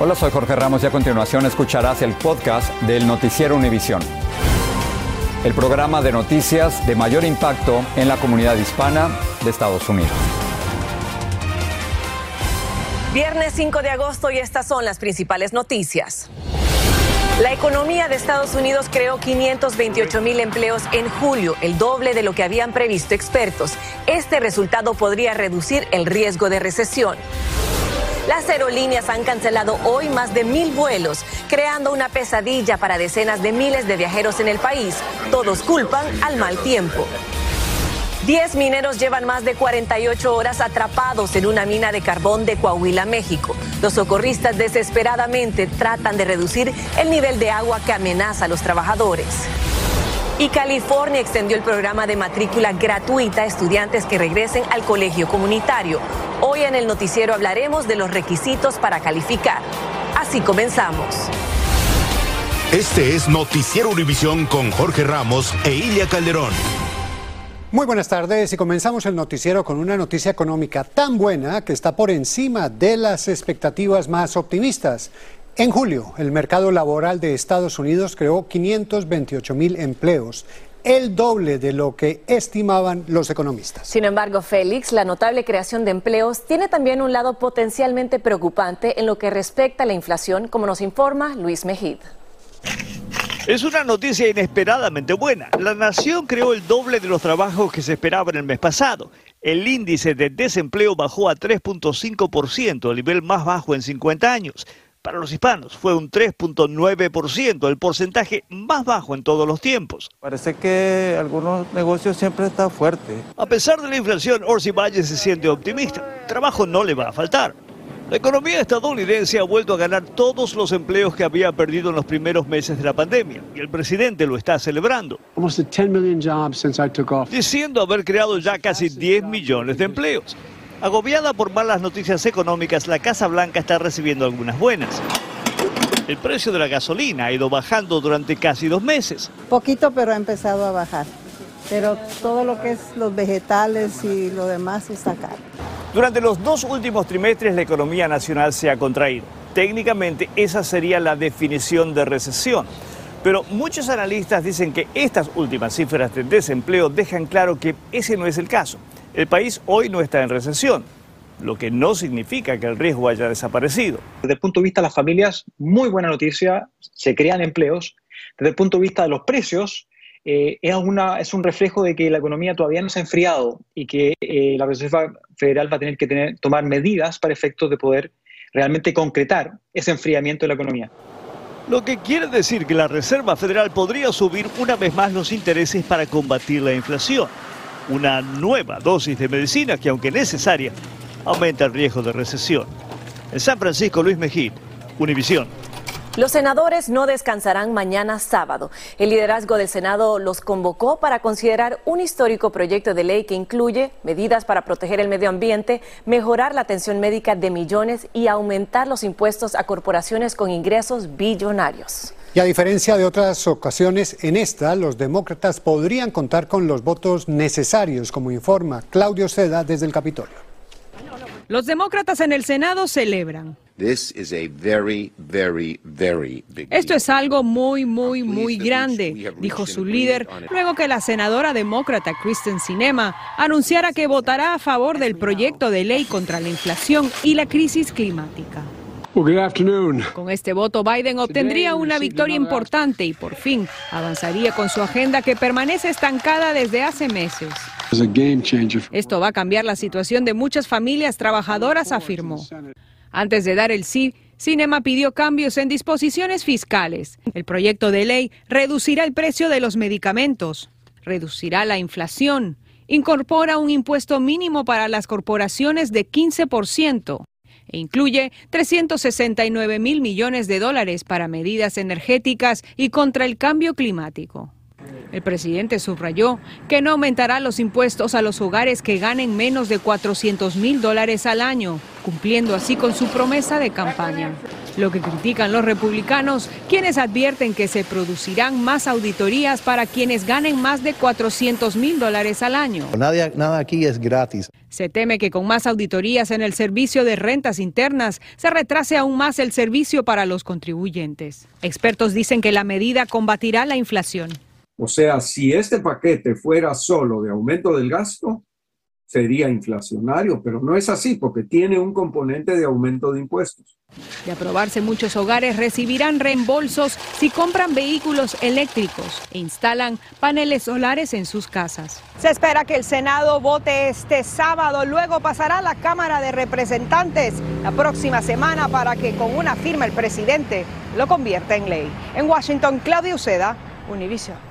Hola, soy Jorge Ramos y a continuación escucharás el podcast del Noticiero Univisión. El programa de noticias de mayor impacto en la comunidad hispana de Estados Unidos. Viernes 5 de agosto y estas son las principales noticias. La economía de Estados Unidos creó 528 mil empleos en julio, el doble de lo que habían previsto expertos. Este resultado podría reducir el riesgo de recesión. Las aerolíneas han cancelado hoy más de mil vuelos, creando una pesadilla para decenas de miles de viajeros en el país. Todos culpan al mal tiempo. Diez mineros llevan más de 48 horas atrapados en una mina de carbón de Coahuila, México. Los socorristas desesperadamente tratan de reducir el nivel de agua que amenaza a los trabajadores. Y California extendió el programa de matrícula gratuita a estudiantes que regresen al colegio comunitario. Hoy en el noticiero hablaremos de los requisitos para calificar. Así comenzamos. Este es Noticiero Univisión con Jorge Ramos e Ilia Calderón. Muy buenas tardes y comenzamos el noticiero con una noticia económica tan buena que está por encima de las expectativas más optimistas. En julio, el mercado laboral de Estados Unidos creó 528 mil empleos, el doble de lo que estimaban los economistas. Sin embargo, Félix, la notable creación de empleos tiene también un lado potencialmente preocupante en lo que respecta a la inflación, como nos informa Luis Mejid. Es una noticia inesperadamente buena. La nación creó el doble de los trabajos que se esperaban el mes pasado. El índice de desempleo bajó a 3.5%, el nivel más bajo en 50 años. Para los hispanos fue un 3.9%, el porcentaje más bajo en todos los tiempos. Parece que algunos negocios siempre están fuertes. A pesar de la inflación, Orsi Valle se siente optimista. Trabajo no le va a faltar. La economía estadounidense ha vuelto a ganar todos los empleos que había perdido en los primeros meses de la pandemia y el presidente lo está celebrando, diciendo haber creado ya casi 10 millones de empleos. Agobiada por malas noticias económicas, la Casa Blanca está recibiendo algunas buenas. El precio de la gasolina ha ido bajando durante casi dos meses. Poquito, pero ha empezado a bajar. Pero todo lo que es los vegetales y lo demás está caro. Durante los dos últimos trimestres la economía nacional se ha contraído. Técnicamente esa sería la definición de recesión. Pero muchos analistas dicen que estas últimas cifras de desempleo dejan claro que ese no es el caso. El país hoy no está en recesión, lo que no significa que el riesgo haya desaparecido. Desde el punto de vista de las familias, muy buena noticia, se crean empleos. Desde el punto de vista de los precios, eh, es, una, es un reflejo de que la economía todavía no se ha enfriado y que eh, la Reserva Federal va a tener que tener, tomar medidas para efectos de poder realmente concretar ese enfriamiento de la economía. Lo que quiere decir que la Reserva Federal podría subir una vez más los intereses para combatir la inflación. Una nueva dosis de medicina que, aunque necesaria, aumenta el riesgo de recesión. En San Francisco, Luis Mejid, Univisión. Los senadores no descansarán mañana sábado. El liderazgo del Senado los convocó para considerar un histórico proyecto de ley que incluye medidas para proteger el medio ambiente, mejorar la atención médica de millones y aumentar los impuestos a corporaciones con ingresos billonarios. Y a diferencia de otras ocasiones, en esta los demócratas podrían contar con los votos necesarios, como informa Claudio Seda desde el Capitolio. Los demócratas en el Senado celebran. Esto es algo muy, muy, muy grande, dijo su líder, luego que la senadora demócrata Kristen Sinema anunciara que votará a favor del proyecto de ley contra la inflación y la crisis climática. Con este voto, Biden obtendría una victoria importante y por fin avanzaría con su agenda que permanece estancada desde hace meses. Esto va a cambiar la situación de muchas familias trabajadoras, afirmó. Antes de dar el sí, Cinema pidió cambios en disposiciones fiscales. El proyecto de ley reducirá el precio de los medicamentos, reducirá la inflación, incorpora un impuesto mínimo para las corporaciones de 15%, e incluye 369 mil millones de dólares para medidas energéticas y contra el cambio climático. El presidente subrayó que no aumentará los impuestos a los hogares que ganen menos de 400 mil dólares al año, cumpliendo así con su promesa de campaña. Lo que critican los republicanos, quienes advierten que se producirán más auditorías para quienes ganen más de 400 mil dólares al año. Nada, nada aquí es gratis. Se teme que con más auditorías en el servicio de rentas internas se retrase aún más el servicio para los contribuyentes. Expertos dicen que la medida combatirá la inflación. O sea, si este paquete fuera solo de aumento del gasto, sería inflacionario, pero no es así porque tiene un componente de aumento de impuestos. De aprobarse, muchos hogares recibirán reembolsos si compran vehículos eléctricos e instalan paneles solares en sus casas. Se espera que el Senado vote este sábado, luego pasará a la Cámara de Representantes la próxima semana para que con una firma el presidente lo convierta en ley. En Washington, Claudio Uceda, Univision.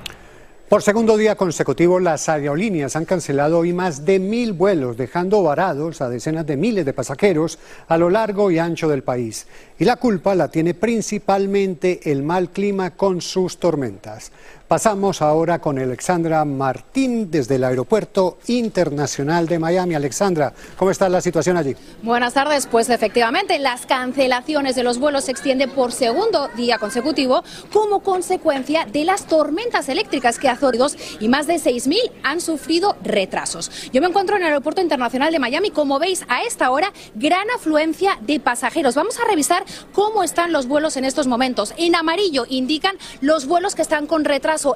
Por segundo día consecutivo, las aerolíneas han cancelado hoy más de mil vuelos, dejando varados a decenas de miles de pasajeros a lo largo y ancho del país. Y la culpa la tiene principalmente el mal clima con sus tormentas. Pasamos ahora con Alexandra Martín desde el Aeropuerto Internacional de Miami. Alexandra, ¿cómo está la situación allí? Buenas tardes. Pues efectivamente, las cancelaciones de los vuelos se extienden por segundo día consecutivo como consecuencia de las tormentas eléctricas que Azoridos y más de 6.000 han sufrido retrasos. Yo me encuentro en el Aeropuerto Internacional de Miami. Como veis, a esta hora, gran afluencia de pasajeros. Vamos a revisar cómo están los vuelos en estos momentos. En amarillo indican los vuelos que están con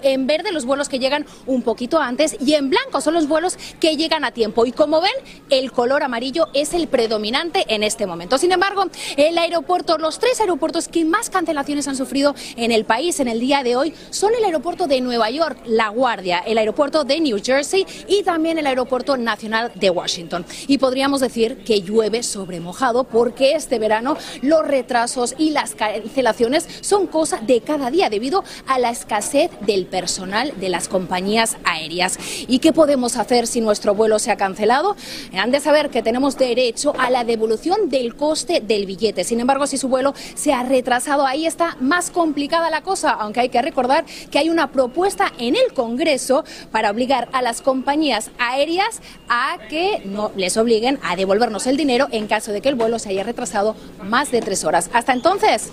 en verde los vuelos que llegan un poquito antes y en blanco son los vuelos que llegan a tiempo. Y como ven, el color amarillo es el predominante en este momento. Sin embargo, el aeropuerto, los tres aeropuertos que más cancelaciones han sufrido en el país en el día de hoy son el aeropuerto de Nueva York, La Guardia, el aeropuerto de New Jersey y también el aeropuerto nacional de Washington. Y podríamos decir que llueve sobre mojado porque este verano los retrasos y las cancelaciones son cosa de cada día debido a la escasez de del personal de las compañías aéreas. ¿Y qué podemos hacer si nuestro vuelo se ha cancelado? Han de saber que tenemos derecho a la devolución del coste del billete. Sin embargo, si su vuelo se ha retrasado, ahí está más complicada la cosa, aunque hay que recordar que hay una propuesta en el Congreso para obligar a las compañías aéreas a que no les obliguen a devolvernos el dinero en caso de que el vuelo se haya retrasado más de tres horas. Hasta entonces,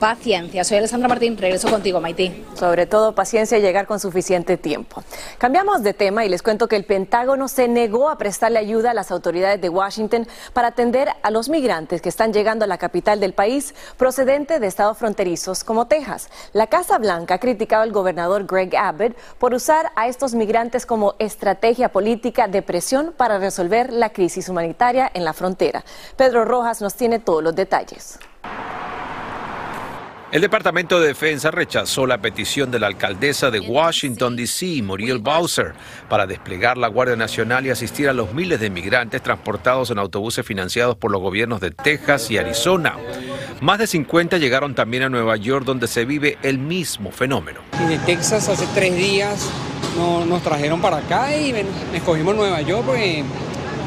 paciencia. Soy Alessandra Martín, regreso contigo, Maití. Sobre todo paciencia y llegar con suficiente tiempo. Cambiamos de tema y les cuento que el Pentágono se negó a prestarle ayuda a las autoridades de Washington para atender a los migrantes que están llegando a la capital del país procedente de estados fronterizos como Texas. La Casa Blanca ha criticado al gobernador Greg Abbott por usar a estos migrantes como estrategia política de presión para resolver la crisis humanitaria en la frontera. Pedro Rojas nos tiene todos los detalles. El Departamento de Defensa rechazó la petición de la alcaldesa de Washington, D.C., Muriel Bowser, para desplegar la Guardia Nacional y asistir a los miles de migrantes transportados en autobuses financiados por los gobiernos de Texas y Arizona. Más de 50 llegaron también a Nueva York, donde se vive el mismo fenómeno. de Texas hace tres días nos trajeron para acá y escogimos Nueva York porque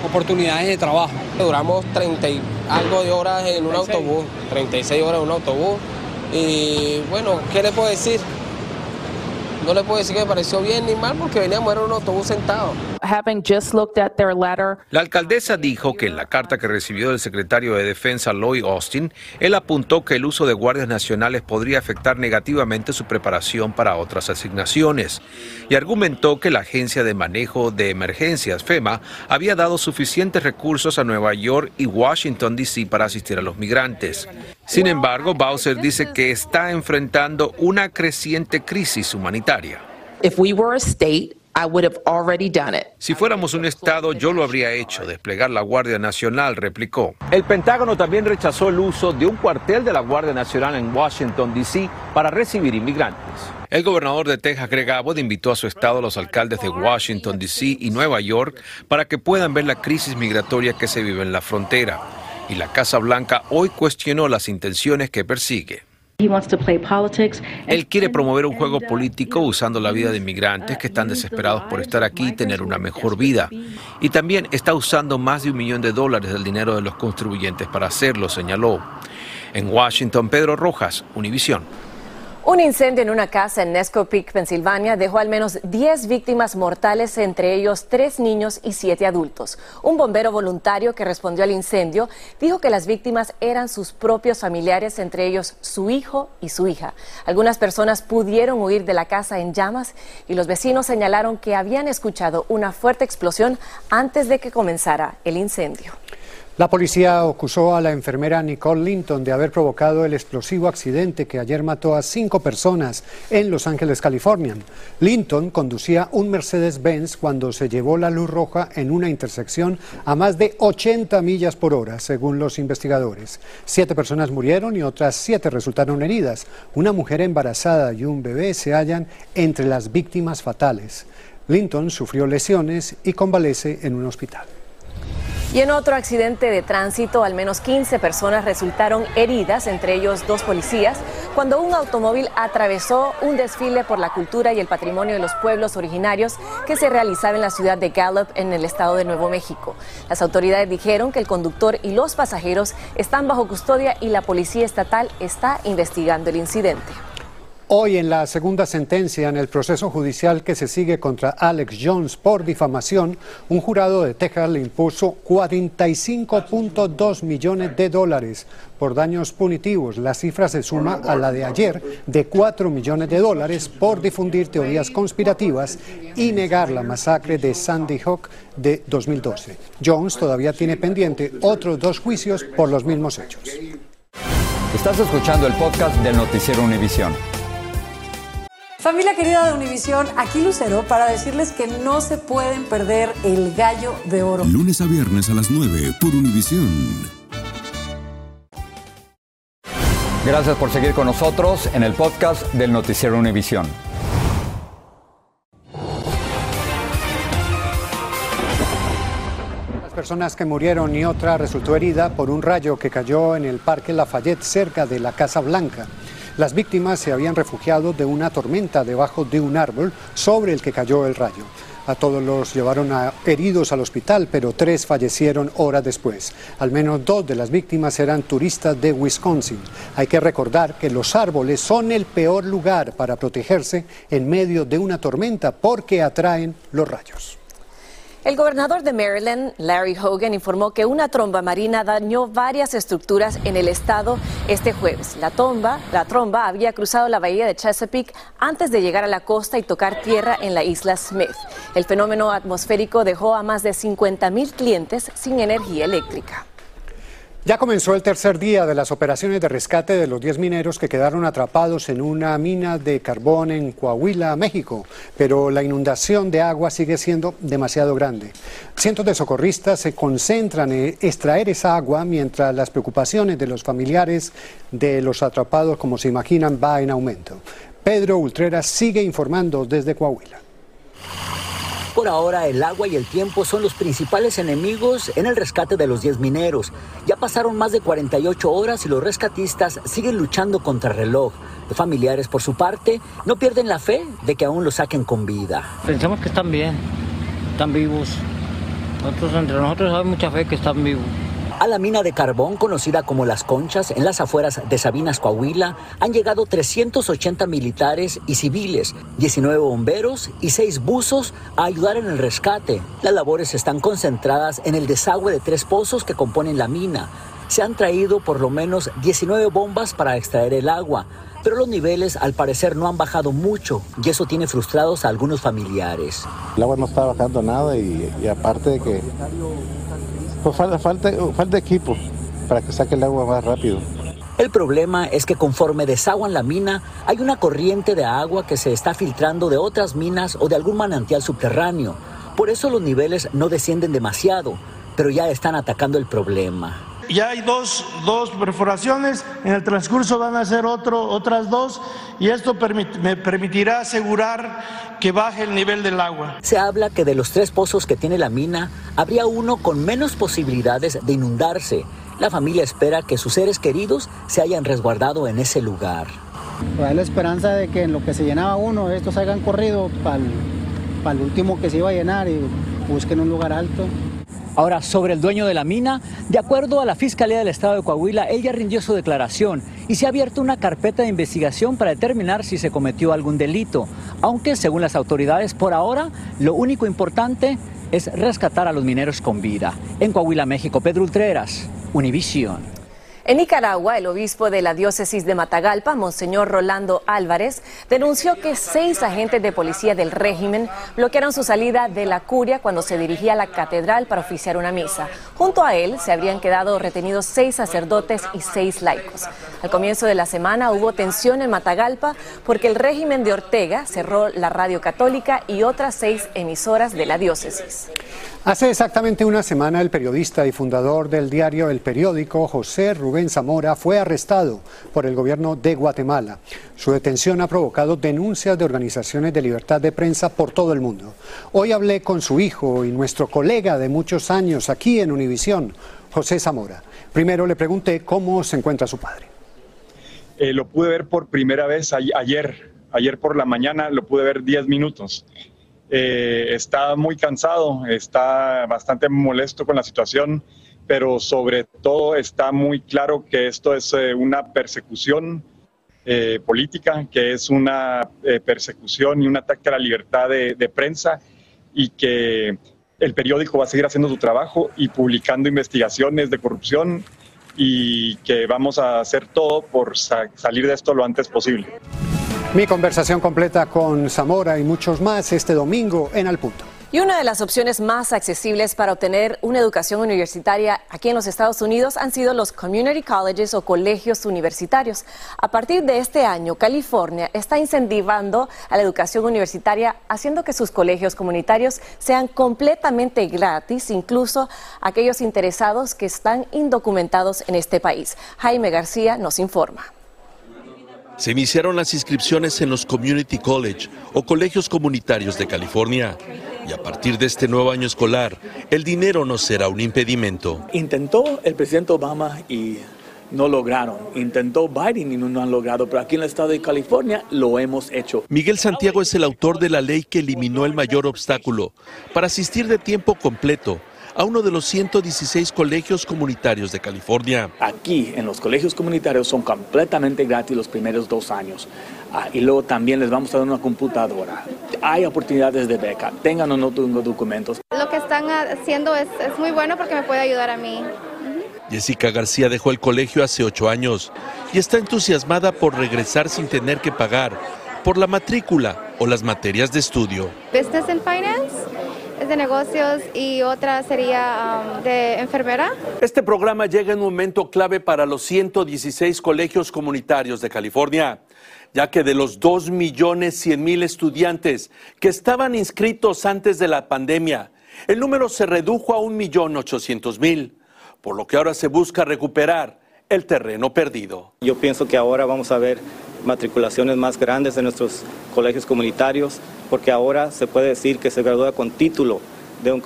oportunidades de trabajo. Duramos 30 y algo de horas en un autobús, 36 horas en un autobús y bueno, ¿qué le puedo decir? No le puedo decir que me pareció bien ni mal porque veníamos en un autobús sentado. La alcaldesa dijo que en la carta que recibió del secretario de Defensa Lloyd Austin, él apuntó que el uso de guardias nacionales podría afectar negativamente su preparación para otras asignaciones y argumentó que la Agencia de Manejo de Emergencias, FEMA, había dado suficientes recursos a Nueva York y Washington, D.C. para asistir a los migrantes. Sin embargo, Bowser dice que está enfrentando una creciente crisis humanitaria. Si fuéramos un Estado, yo lo habría hecho, desplegar la Guardia Nacional, replicó. El Pentágono también rechazó el uso de un cuartel de la Guardia Nacional en Washington, D.C. para recibir inmigrantes. El gobernador de Texas, Greg Abbott, invitó a su estado a los alcaldes de Washington, D.C. y Nueva York para que puedan ver la crisis migratoria que se vive en la frontera y la Casa Blanca hoy cuestionó las intenciones que persigue. Él quiere promover un juego político usando la vida de inmigrantes que están desesperados por estar aquí y tener una mejor vida. Y también está usando más de un millón de dólares del dinero de los contribuyentes para hacerlo, señaló. En Washington, Pedro Rojas, Univisión. Un incendio en una casa en Nesco Peak, Pensilvania, dejó al menos 10 víctimas mortales, entre ellos tres niños y siete adultos. Un bombero voluntario que respondió al incendio dijo que las víctimas eran sus propios familiares, entre ellos su hijo y su hija. Algunas personas pudieron huir de la casa en llamas y los vecinos señalaron que habían escuchado una fuerte explosión antes de que comenzara el incendio. La policía acusó a la enfermera Nicole Linton de haber provocado el explosivo accidente que ayer mató a cinco personas en Los Ángeles, California. Linton conducía un Mercedes-Benz cuando se llevó la luz roja en una intersección a más de 80 millas por hora, según los investigadores. Siete personas murieron y otras siete resultaron heridas. Una mujer embarazada y un bebé se hallan entre las víctimas fatales. Linton sufrió lesiones y convalece en un hospital. Y en otro accidente de tránsito, al menos 15 personas resultaron heridas, entre ellos dos policías, cuando un automóvil atravesó un desfile por la cultura y el patrimonio de los pueblos originarios que se realizaba en la ciudad de Gallup, en el estado de Nuevo México. Las autoridades dijeron que el conductor y los pasajeros están bajo custodia y la policía estatal está investigando el incidente. Hoy en la segunda sentencia en el proceso judicial que se sigue contra Alex Jones por difamación, un jurado de Texas le impuso 45.2 millones de dólares por daños punitivos. La cifra se suma a la de ayer de 4 millones de dólares por difundir teorías conspirativas y negar la masacre de Sandy Hook de 2012. Jones todavía tiene pendiente otros dos juicios por los mismos hechos. Estás escuchando el podcast del noticiero Univisión. Familia querida de Univisión, aquí Lucero para decirles que no se pueden perder el gallo de oro. Lunes a viernes a las 9 por Univisión. Gracias por seguir con nosotros en el podcast del noticiero Univisión. Las personas que murieron y otra resultó herida por un rayo que cayó en el Parque Lafayette cerca de la Casa Blanca. Las víctimas se habían refugiado de una tormenta debajo de un árbol sobre el que cayó el rayo. A todos los llevaron heridos al hospital, pero tres fallecieron horas después. Al menos dos de las víctimas eran turistas de Wisconsin. Hay que recordar que los árboles son el peor lugar para protegerse en medio de una tormenta porque atraen los rayos. El gobernador de Maryland, Larry Hogan, informó que una tromba marina dañó varias estructuras en el estado este jueves. La, tromba, la tromba había cruzado la bahía de Chesapeake antes de llegar a la costa y tocar tierra en la isla Smith. El fenómeno atmosférico dejó a más de 50 mil clientes sin energía eléctrica. Ya comenzó el tercer día de las operaciones de rescate de los 10 mineros que quedaron atrapados en una mina de carbón en Coahuila, México, pero la inundación de agua sigue siendo demasiado grande. Cientos de socorristas se concentran en extraer esa agua mientras las preocupaciones de los familiares de los atrapados, como se imaginan, va en aumento. Pedro Ultrera sigue informando desde Coahuila. Por ahora, el agua y el tiempo son los principales enemigos en el rescate de los 10 mineros. Ya pasaron más de 48 horas y los rescatistas siguen luchando contra el reloj. Los familiares, por su parte, no pierden la fe de que aún los saquen con vida. Pensamos que están bien, están vivos. Nosotros, entre nosotros hay mucha fe que están vivos. A la mina de carbón, conocida como Las Conchas, en las afueras de Sabinas, Coahuila, han llegado 380 militares y civiles, 19 bomberos y 6 buzos a ayudar en el rescate. Las labores están concentradas en el desagüe de tres pozos que componen la mina. Se han traído por lo menos 19 bombas para extraer el agua, pero los niveles al parecer no han bajado mucho y eso tiene frustrados a algunos familiares. El agua no está bajando nada y, y aparte de que pues falta, falta, falta equipo para que saque el agua más rápido. El problema es que conforme desaguan la mina, hay una corriente de agua que se está filtrando de otras minas o de algún manantial subterráneo. Por eso los niveles no descienden demasiado, pero ya están atacando el problema. Ya hay dos, dos perforaciones, en el transcurso van a ser otro, otras dos y esto me permitirá asegurar que baje el nivel del agua. Se habla que de los tres pozos que tiene la mina, habría uno con menos posibilidades de inundarse. La familia espera que sus seres queridos se hayan resguardado en ese lugar. Pues hay la esperanza de que en lo que se llenaba uno, estos hayan corrido para el, el último que se iba a llenar y busquen un lugar alto. Ahora, sobre el dueño de la mina, de acuerdo a la Fiscalía del Estado de Coahuila, ella rindió su declaración y se ha abierto una carpeta de investigación para determinar si se cometió algún delito. Aunque, según las autoridades, por ahora, lo único importante es rescatar a los mineros con vida. En Coahuila, México, Pedro Ultreras, Univisión. En Nicaragua, el obispo de la diócesis de Matagalpa, Monseñor Rolando Álvarez, denunció que seis agentes de policía del régimen bloquearon su salida de la curia cuando se dirigía a la catedral para oficiar una misa. Junto a él se habrían quedado retenidos seis sacerdotes y seis laicos. Al comienzo de la semana hubo tensión en Matagalpa porque el régimen de Ortega cerró la radio católica y otras seis emisoras de la diócesis. Hace exactamente una semana el periodista y fundador del diario El Periódico, José Rubén Zamora, fue arrestado por el gobierno de Guatemala. Su detención ha provocado denuncias de organizaciones de libertad de prensa por todo el mundo. Hoy hablé con su hijo y nuestro colega de muchos años aquí en Univisión, José Zamora. Primero le pregunté cómo se encuentra su padre. Eh, lo pude ver por primera vez ayer, ayer por la mañana, lo pude ver 10 minutos. Eh, está muy cansado, está bastante molesto con la situación, pero sobre todo está muy claro que esto es eh, una persecución eh, política, que es una persecución y un ataque a la libertad de, prensa y que el periódico va a seguir haciendo su trabajo y publicando investigaciones de corrupción y que vamos a hacer todo por salir de esto lo antes posible. Mi conversación completa con Zamora y muchos más este domingo en Al Punto. Y una de las opciones más accesibles para obtener una educación universitaria aquí en los Estados Unidos han sido los community colleges o colegios universitarios. A partir de este año, California está incentivando a la educación universitaria haciendo que sus colegios comunitarios sean completamente gratis, incluso aquellos interesados que están indocumentados en este país. Jaime García nos informa. Se iniciaron las inscripciones en los Community College o colegios comunitarios de California. Y a partir de este nuevo año escolar, el dinero no será un impedimento. Intentó el presidente Obama y no lograron. Intentó Biden y no han logrado, pero aquí en el estado de California lo hemos hecho. Miguel Santiago es el autor de la ley que eliminó el mayor obstáculo para asistir de tiempo completo a uno de los 116 colegios comunitarios de California. Aquí en los colegios comunitarios son completamente gratis los primeros dos años. Ah, y luego también les vamos a dar una computadora. Hay oportunidades de beca, tengan o no tengo documentos. Lo que están haciendo es, es muy bueno porque me puede ayudar a mí. Jessica García dejó el colegio hace ocho años y está entusiasmada por regresar sin tener que pagar por la matrícula o las materias de estudio. Business and Finance de negocios y otra sería um, de enfermera. Este programa llega en un momento clave para los 116 colegios comunitarios de California, ya que de los 2 millones 100 mil estudiantes que estaban inscritos antes de la pandemia, el número se redujo a 1 millón 800 mil, por lo que ahora se busca recuperar el terreno perdido. Yo pienso que ahora vamos a ver matriculaciones más grandes de nuestros colegios comunitarios, porque ahora se puede decir que se gradúa con título de un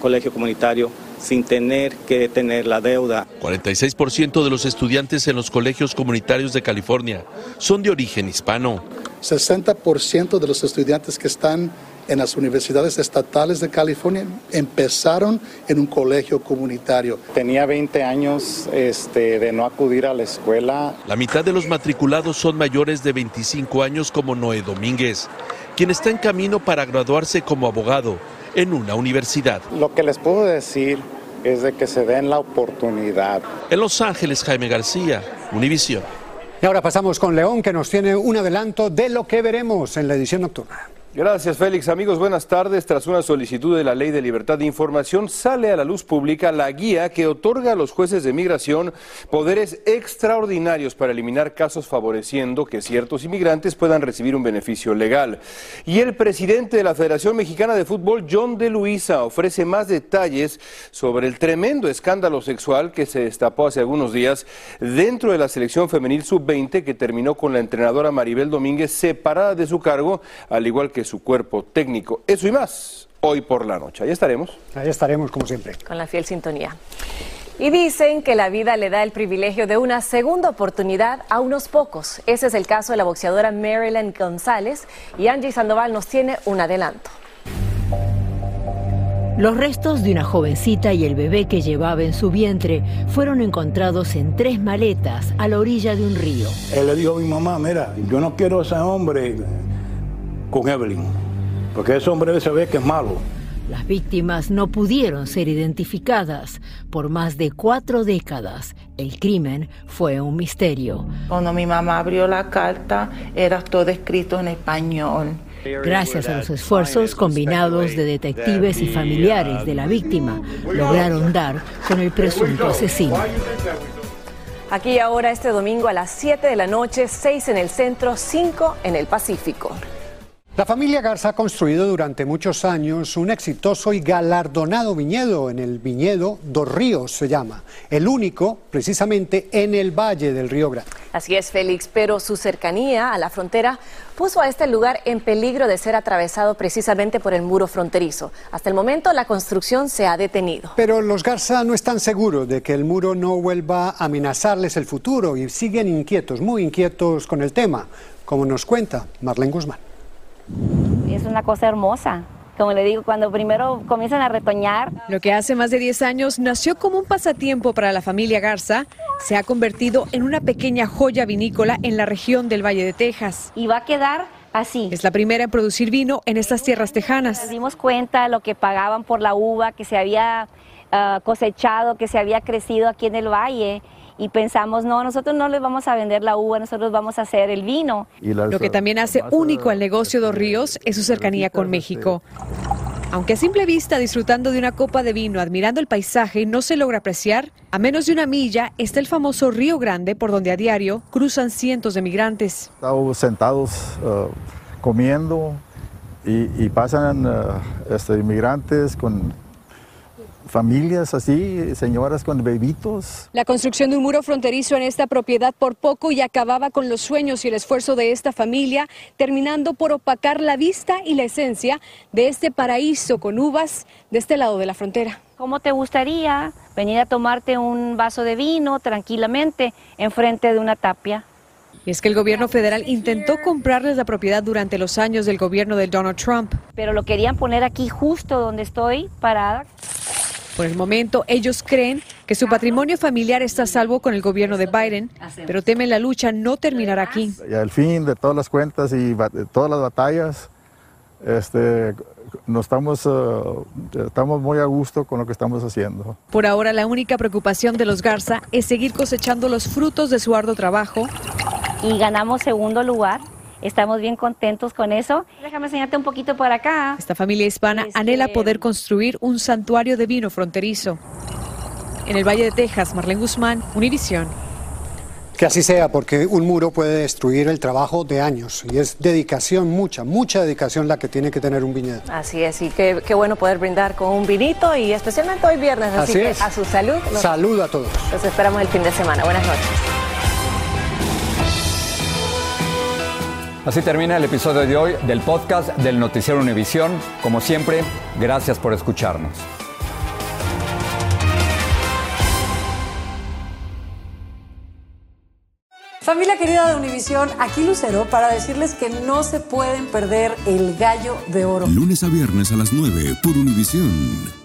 colegio comunitario sin tener que tener la deuda. 46% de los estudiantes en los colegios comunitarios de California son de origen hispano. 60% de los estudiantes que están en las universidades estatales de California empezaron en un colegio comunitario. Tenía 20 años este, de no acudir a la escuela. La mitad de los matriculados son mayores de 25 años como Noé Domínguez, quien está en camino para graduarse como abogado en una universidad. Lo que les puedo decir es de que se den la oportunidad. En Los Ángeles, Jaime García, Univisión. Y ahora pasamos con León, que nos tiene un adelanto de lo que veremos en la edición nocturna. Gracias, Félix. Amigos, buenas tardes. Tras una solicitud de la Ley de Libertad de Información, sale a la luz pública la guía que otorga a los jueces de migración poderes extraordinarios para eliminar casos favoreciendo que ciertos inmigrantes puedan recibir un beneficio legal. Y el presidente de la Federación Mexicana de Fútbol, John de Luisa, ofrece más detalles sobre el tremendo escándalo sexual que se destapó hace algunos días dentro de la selección femenil sub-20 que terminó con la entrenadora Maribel Domínguez separada de su cargo, al igual que su cuerpo técnico. Eso y más hoy por la noche. Ahí estaremos. Ahí estaremos, como siempre. Con la fiel sintonía. Y dicen que la vida le da el privilegio de una segunda oportunidad a unos pocos. Ese es el caso de la boxeadora Marilyn González y Angie Sandoval nos tiene un adelanto. Los restos de una jovencita y el bebé que llevaba en su vientre fueron encontrados en tres maletas a la orilla de un río. Él le dijo a mi mamá, mira, yo no quiero a ese hombre con Evelyn, porque ese hombre se ve que es malo. Las víctimas no pudieron ser identificadas por más de cuatro décadas. El crimen fue un misterio. Cuando mi mamá abrió la carta, era todo escrito en español. Gracias a los esfuerzos combinados de detectives y familiares de la víctima, lograron dar con el presunto asesino. Aquí ahora este domingo a las 7 de la noche, 6 en el centro, 5 en el Pacífico. La familia Garza ha construido durante muchos años un exitoso y galardonado viñedo en el viñedo Dos Ríos se llama, el único precisamente en el valle del Río Grande. Así es, Félix, pero su cercanía a la frontera puso a este lugar en peligro de ser atravesado precisamente por el muro fronterizo. Hasta el momento la construcción se ha detenido. Pero los Garza no están seguros de que el muro no vuelva a amenazarles el futuro y siguen inquietos, muy inquietos con el tema, como nos cuenta Marlene Guzmán. Es una cosa hermosa. Como le digo, cuando primero comienzan a retoñar. Lo que hace más de 10 años nació como un pasatiempo para la familia Garza, se ha convertido en una pequeña joya vinícola en la región del Valle de Texas. Y va a quedar así. Es la primera en producir vino en estas tierras tejanas. Nos dimos cuenta de lo que pagaban por la uva que se había uh, cosechado, que se había crecido aquí en el valle y pensamos, no, nosotros no les vamos a vender la uva, nosotros vamos a hacer el vino. Lo que también hace único al negocio Dos Ríos es su cercanía con México. Aunque a simple vista, disfrutando de una copa de vino, admirando el paisaje, no se logra apreciar, a menos de una milla está el famoso Río Grande por donde a diario cruzan cientos de migrantes. Estamos sentados uh, comiendo y, y pasan uh, este, inmigrantes con familias así, señoras con bebitos. La construcción de un muro fronterizo en esta propiedad por poco y acababa con los sueños y el esfuerzo de esta familia, terminando por opacar la vista y la esencia de este paraíso con uvas de este lado de la frontera. ¿Cómo te gustaría venir a tomarte un vaso de vino tranquilamente enfrente de una tapia? Y es que el gobierno federal intentó comprarles la propiedad durante los años del gobierno de Donald Trump. Pero lo querían poner aquí justo donde estoy parada. Por el momento, ellos creen que su patrimonio familiar está a salvo con el gobierno de Biden, pero temen la lucha no terminar aquí. Y al fin de todas las cuentas y todas las batallas, este, nos estamos, uh, estamos muy a gusto con lo que estamos haciendo. Por ahora, la única preocupación de los Garza es seguir cosechando los frutos de su arduo trabajo. Y ganamos segundo lugar Estamos bien contentos con eso. Déjame enseñarte un poquito por acá. Esta familia hispana anhela poder construir un santuario de vino fronterizo. En el Valle de Texas, Marlene Guzmán, Univisión. Que así sea, porque un muro puede destruir el trabajo de años y es dedicación, mucha, mucha dedicación la que tiene que tener un viñedo. Así es, y qué, qué bueno poder brindar con un vinito y especialmente hoy viernes, así, así que es. a su salud. Salud a todos. Los esperamos el fin de semana. Buenas noches. Así termina el episodio de hoy del podcast del Noticiero Univisión. Como siempre, gracias por escucharnos. Familia querida de Univisión, aquí Lucero para decirles que no se pueden perder el gallo de oro. Lunes a viernes a las 9 por Univisión.